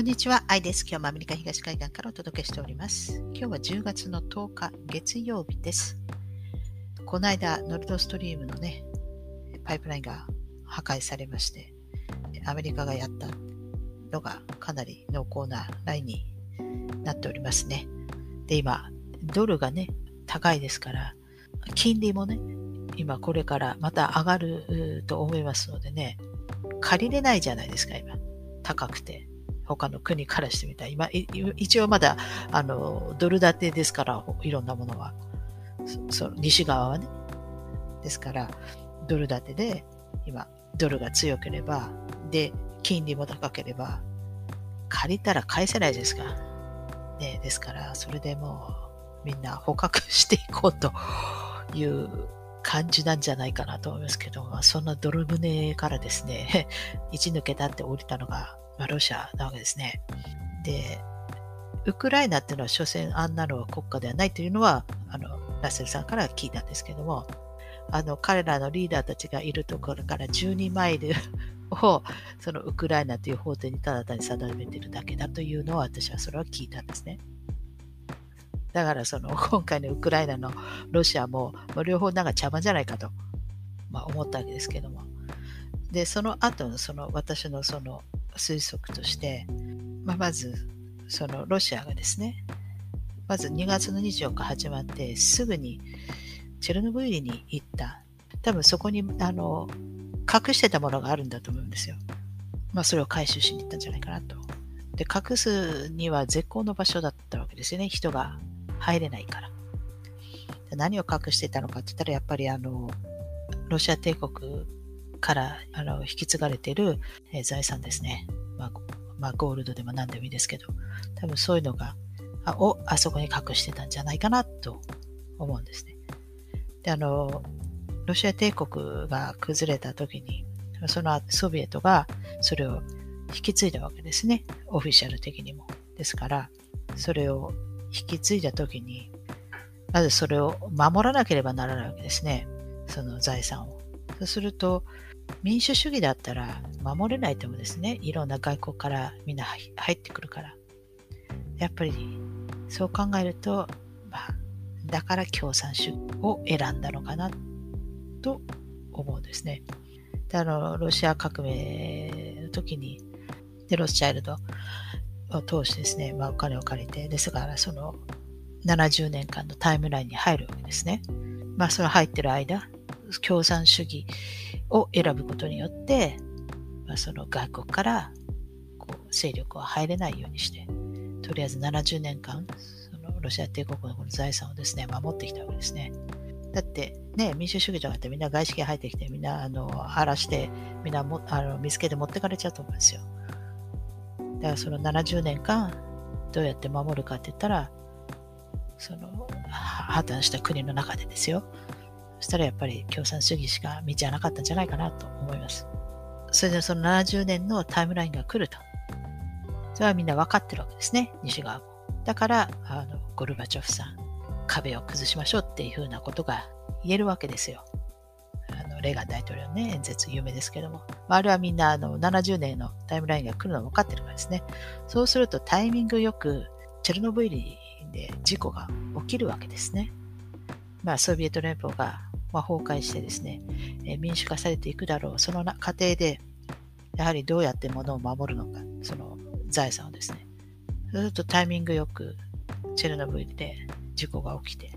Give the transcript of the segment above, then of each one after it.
こんにちは、アイです。今日もアメリカ東海岸からお届けしております。今日は10月の10日、月曜日です。この間、ノルドストリームのね、パイプラインが破壊されまして、アメリカがやったのがかなり濃厚なラインになっておりますね。で、今、ドルがね、高いですから、金利もね、今これからまた上がると思いますのでね、借りれないじゃないですか、今。高くて。他の国からしてみたら、今、一応まだ、あの、ドル建てですから、いろんなものは。その西側はね。ですから、ドル建てで、今、ドルが強ければ、で、金利も高ければ、借りたら返せないですか。ね、ですから、それでもう、みんな捕獲していこうという感じなんじゃないかなと思いますけど、そんなドル船からですね、一抜けたって降りたのが、まあ、ロシアなわけですね。で、ウクライナっていうのは所詮あんなのは国家ではないというのは、あの、ラッセルさんから聞いたんですけども、あの、彼らのリーダーたちがいるところから12マイル を、そのウクライナという法廷にただ単に定めているだけだというのを私はそれは聞いたんですね。だからその 今回のウクライナのロシアも、両方なんか邪魔じゃないかと、まあ、思ったわけですけども。で、その後のその私のその推測として、まあ、まずそのロシアがですねまず2月の24日始まってすぐにチェルノブイリに行った多分そこにあの隠してたものがあるんだと思うんですよ。まあそれを回収しに行ったんじゃないかなと。で、隠すには絶好の場所だったわけですよね。人が入れないから。何を隠してたのかって言ったら、やっぱりあの、ロシア帝国からあの引き継がれている、え、財産ですね。まあ、まあ、ゴールドでも何でもいいですけど、多分そういうのが、あをあそこに隠してたんじゃないかなと思うんですね。で、あの、ロシア帝国が崩れた時に、そのソビエトがそれを引き継いだわけですね。オフィシャル的にも。ですから、それを引き継いだ時に、まずそれを守らなければならないわけですね。その財産を。そうすると、民主主義だったら守れないと思うんですね。いろんな外国からみんな入ってくるから。やっぱりそう考えると、まあ、だから共産主義を選んだのかなと思うんですね。であのロシア革命の時にでロスチャイルドを通してですね、まあ、お金を借りて、ですからその70年間のタイムラインに入るわけですね。まあその入ってる間、共産主義を選ぶことによって、まあ、その外国からこう勢力は入れないようにして、とりあえず70年間、そのロシア帝国のこの財産をですね、守ってきたわけですね。だってね、民主主義とかってみんな外資系入ってきて、みんなあの荒らして、みんなもあの見つけて持ってかれちゃうと思うんですよ。だからその70年間、どうやって守るかって言ったら、その破綻した国の中でですよ。そしたらやっぱり共産主義しか道はなかったんじゃないかなと思います。それでその70年のタイムラインが来ると。それはみんな分かってるわけですね、西側も。だから、あのゴルバチョフさん、壁を崩しましょうっていうふうなことが言えるわけですよ。あのレーガン大統領のね、演説有名ですけども。あれはみんなあの70年のタイムラインが来るの分かってるからですね。そうするとタイミングよくチェルノブイリで事故が起きるわけですね。まあ、ソビエト連邦がまあ、崩壊してですね、え民主化されていくだろう。その過程で、やはりどうやって物を守るのか、その財産をですね。そうするとタイミングよくチェルノブイリで事故が起きて、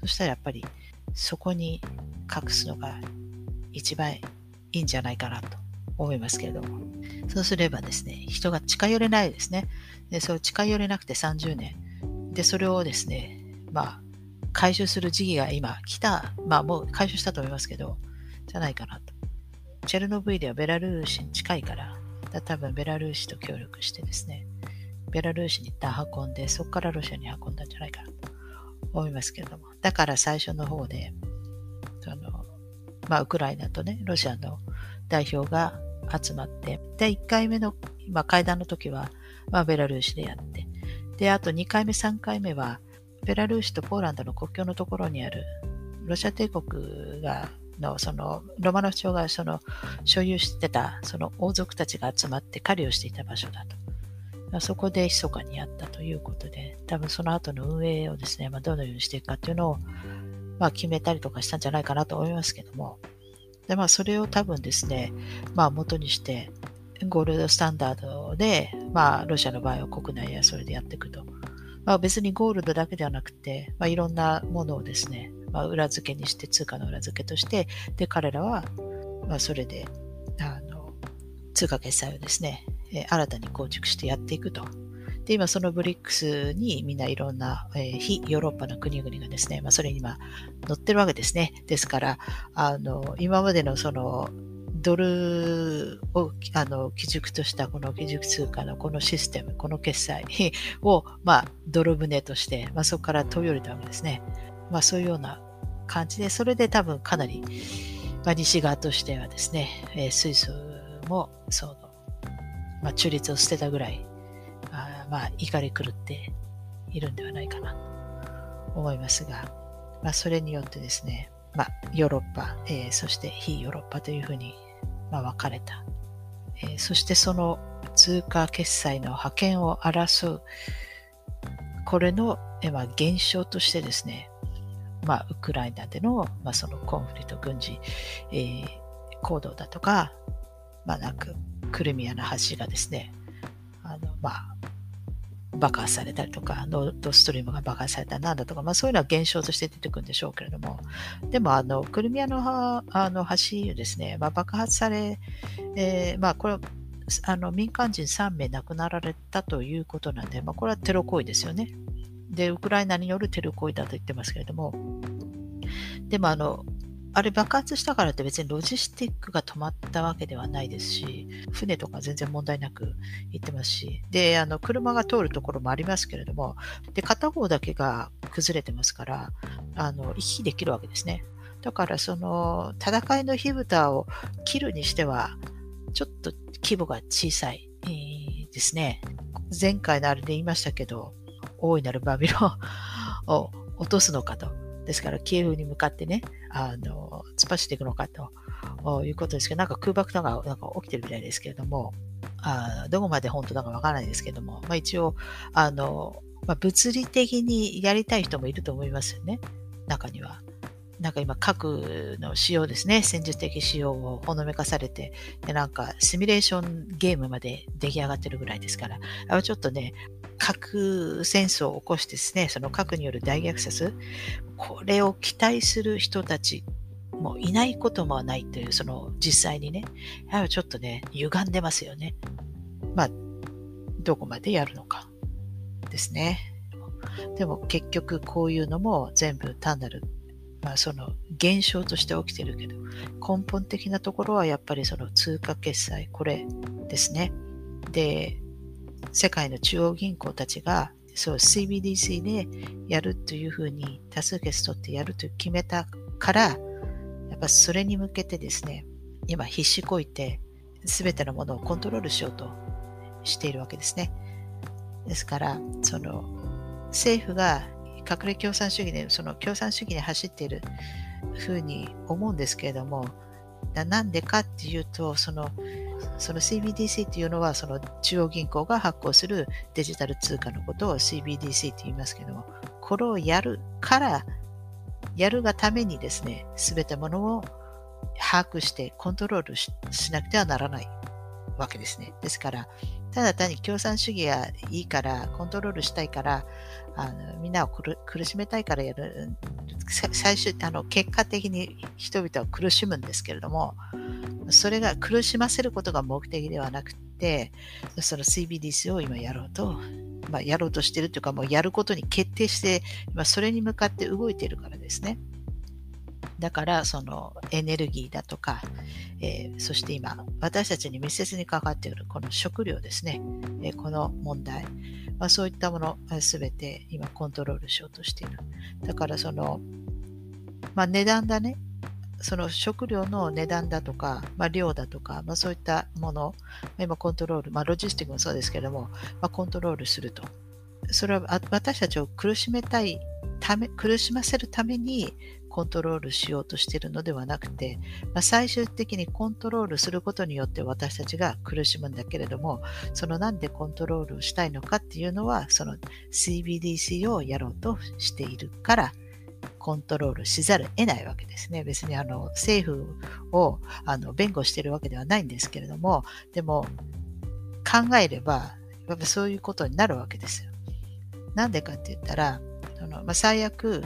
そしたらやっぱりそこに隠すのが一番いいんじゃないかなと思いますけれども。そうすればですね、人が近寄れないですね。で、そう近寄れなくて30年。で、それをですね、まあ、回収する時期が今来た、まあもう回収したと思いますけど、じゃないかなと。チェルノブイリはベラルーシに近いから、だ多分ベラルーシと協力してですね、ベラルーシに一旦運んで、そこからロシアに運んだんじゃないかなと思いますけれども。だから最初の方で、その、まあ、ウクライナとね、ロシアの代表が集まって、で、1回目の、まあ、会談の時は、まあ、ベラルーシでやって、で、あと2回目、3回目は、ベラルーシとポーランドの国境のところにあるロシア帝国がのそのロマノフ朝がその所有してたその王族たちが集まって狩りをしていた場所だと。あ、そこで密かにやったということで、多分その後の運営をですね、まあ、どのようにしていくかっていうのを、まあ、決めたりとかしたんじゃないかなと思いますけども、で、まあ、それを多分ですね、まあ、元にして、ゴールドスタンダードで、まあ、ロシアの場合は国内やそれでやっていくと。まあ、別にゴールドだけではなくて、まあ、いろんなものをですね、まあ、裏付けにして、通貨の裏付けとして、で、彼らは、まあ、それで、あの、通貨決済をですね、え新たに構築してやっていくと。で、今そのブリックスにみんないろんな、えー、非ヨーロッパの国々がですね、まあ、それに今乗ってるわけですね。ですから、あの、今までのその、ドルをあの基軸としたこの基軸通貨のこのシステム、この決済 を、まあ、ドル船として、まあ、そこから飛び降りたわけですね。まあ、そういうような感じで、それで多分かなり、まあ、西側としてはですね、えー、スイスもその、まあ、中立を捨てたぐらい、あまあ、怒り狂っているんではないかなと思いますが、まあ、それによってですね、まあ、ヨーロッパ、えー、そして非ヨーロッパというふうに、まあ、分かれた、えー、そしてその通貨決済の覇権を争う、これの、えーまあ、現象としてですね、まあ、ウクライナでの、まあ、そのコンフリート軍事、えー、行動だとか、まあ、なくクリミアの橋がですね、あの、まあ、爆発されたりとか、ノードストリームが爆発されたなんだとか、まあそういうのは現象として出てくるんでしょうけれども、でもあの、クルミアのあの橋ですね、まあ、爆発され、えー、まあこれ、あの民間人3名亡くなられたということなんで、まあこれはテロ行為ですよね。で、ウクライナによるテロ行為だと言ってますけれども、でもあの、あれ爆発したからって別にロジスティックが止まったわけではないですし、船とか全然問題なく行ってますし、で、あの、車が通るところもありますけれども、で、片方だけが崩れてますから、あの、行き来できるわけですね。だからその戦いの火蓋を切るにしては、ちょっと規模が小さい、えー、ですね。前回のあれで言いましたけど、大いなるバビロンを落とすのかと。ですから、キエフに向かってね、あの、突っ走っていくのかということですけど、なんか空爆とかなんか起きてるみたいですけれども、あどこまで本当だかわからないですけども、まあ、一応、あの、まあ、物理的にやりたい人もいると思いますよね、中には。なんか今、核の使用ですね、戦術的使用をほのめかされて、でなんかシミュレーションゲームまで出来上がってるぐらいですから、あちょっとね、核戦争を起こしてですね、その核による大虐殺、これを期待する人たちもいないこともないという、その実際にね、やはりちょっとね、歪んでますよね。まあ、どこまでやるのかですね。でも結局こういうのも全部単なる、まあその現象として起きてるけど、根本的なところはやっぱりその通貨決済、これですね。で、世界の中央銀行たちがそう CBDC でやるというふうに多数決取ってやると決めたから、やっぱそれに向けてですね、今必死こいて全てのものをコントロールしようとしているわけですね。ですから、その政府が隠れ共産主義で、その共産主義に走っているふうに思うんですけれども、なんでかっていうと、そのその CBDC というのは、その中央銀行が発行するデジタル通貨のことを CBDC と言いますけども、これをやるから、やるがためにですね、すべてものを把握してコントロールしなくてはならない。わけですね。ですから、ただ単に共産主義がいいから、コントロールしたいから、あのみんなを苦しめたいからやる、最終、あの結果的に人々は苦しむんですけれども、それが苦しませることが目的ではなくて、その CBDC を今やろうと、まあ、やろうとしてるというか、もうやることに決定して、今それに向かって動いているからですね。だから、そのエネルギーだとか、えー、そして今、私たちに密接に関わっているこの食料ですね、えー、この問題、まあ、そういったものすべて今コントロールしようとしている。だから、その、まあ、値段だね、その食料の値段だとか、まあ、量だとか、まあ、そういったもの、今コントロール、まあ、ロジスティックもそうですけども、まあ、コントロールすると。それは私たちを苦しめたいため、苦しませるためにコントロールしようとしているのではなくて、まあ、最終的にコントロールすることによって私たちが苦しむんだけれども、そのなんでコントロールしたいのかっていうのは、その CBDC をやろうとしているから、コントロールしざるを得ないわけですね。別にあの政府をあの弁護しているわけではないんですけれども、でも考えれば、やっぱそういうことになるわけですよ。なんでかって言ったら、そのまあ、最悪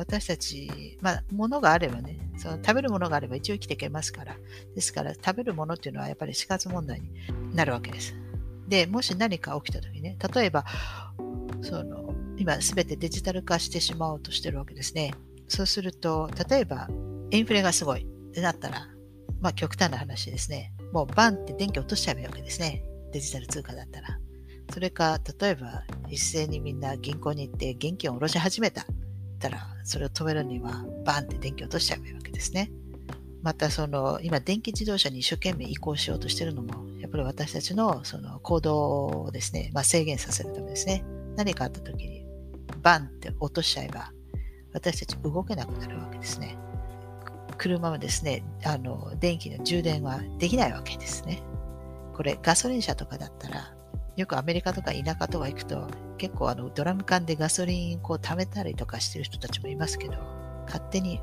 私たち、まあ、物があればね、その食べるものがあれば一応生きていけますから。ですから、食べるものっていうのはやっぱり死活問題になるわけです。で、もし何か起きた時ね、例えば、その、今すべてデジタル化してしまおうとしてるわけですね。そうすると、例えば、インフレがすごいってなったら、まあ極端な話ですね。もうバンって電気落としちゃえばいいわけですね。デジタル通貨だったら。それか、例えば、一斉にみんな銀行に行って現金を下ろし始めた。たら、それを止めるには、バンって電気落としちゃえばいいわけですね。また、その、今、電気自動車に一生懸命移行しようとしてるのも、やっぱり私たちのその行動をですね、まあ、制限させるためですね。何かあった時に、バンって落としちゃえば、私たち動けなくなるわけですね。車もですね、あの、電気の充電はできないわけですね。これ、ガソリン車とかだったら、よくアメリカとか田舎とか行くと、結構あのドラム缶でガソリンこう貯めたりとかしてる人たちもいますけど、勝手に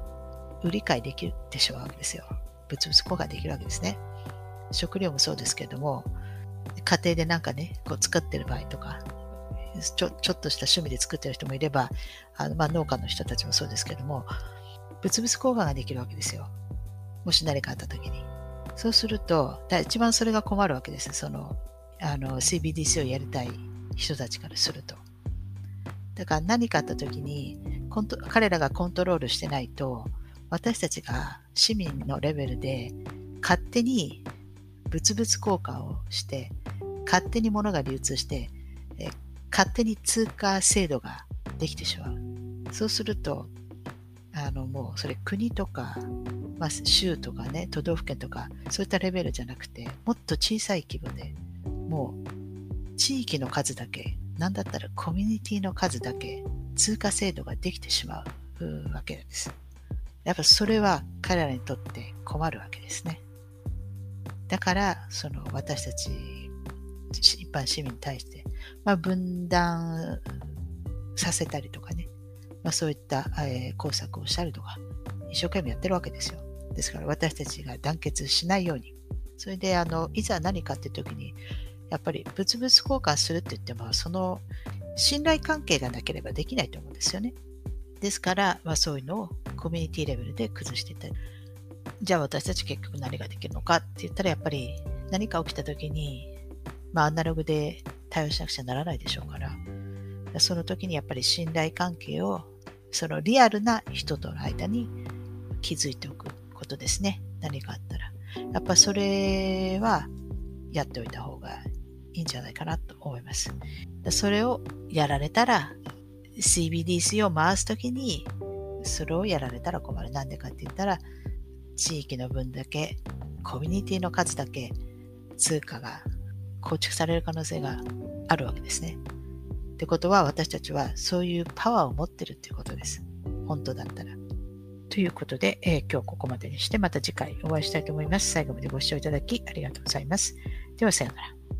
売り買いできてしまうわけですよ。物々交換できるわけですね。食料もそうですけども、家庭でなんかね、こう作ってる場合とか、ちょちょっとした趣味で作ってる人もいれば、あのまあ、農家の人たちもそうですけども、物々交換ができるわけですよ。もし何かあった時に。そうすると、一番それが困るわけです。そのあの CBDC をやりたい人たちからすると。だから何かあった時にコント彼らがコントロールしてないと私たちが市民のレベルで勝手に物々交換をして勝手に物が流通してえ勝手に通貨制度ができてしまう。そうするとあのもうそれ国とか、まあ、州とかね都道府県とかそういったレベルじゃなくてもっと小さい規模でもう地域の数だけ、なんだったらコミュニティの数だけ通貨制度ができてしまうわけです。やっぱそれは彼らにとって困るわけですね。だから、その私たち一般市民に対して、まあ、分断させたりとかね、まあ、そういった、え、工作をしたりとか、一生懸命やってるわけですよ。ですから私たちが団結しないように、それであのいざ何かって時にやっぱり物々交換するって言っても、その信頼関係がなければできないと思うんですよね。ですから、まあ、そういうのをコミュニティレベルで崩していったり。じゃあ私たち結局何ができるのかって言ったら、やっぱり何か起きた時に、まあ、アナログで対応しなくちゃならないでしょうから、その時にやっぱり信頼関係を、そのリアルな人との間に築いておくことですね。何かあったら。やっぱそれはやっておいた方がいいんじゃないかなと思います。それをやられたら、CBDC を回すときに、それをやられたら困る。なんでかって言ったら、地域の分だけ、コミュニティの数だけ、通貨が構築される可能性があるわけですね。ってことは、私たちはそういうパワーを持ってるっていうことです。本当だったら。ということで、えー、今日ここまでにして、また次回お会いしたいと思います。最後までご視聴いただきありがとうございます。では、さようなら。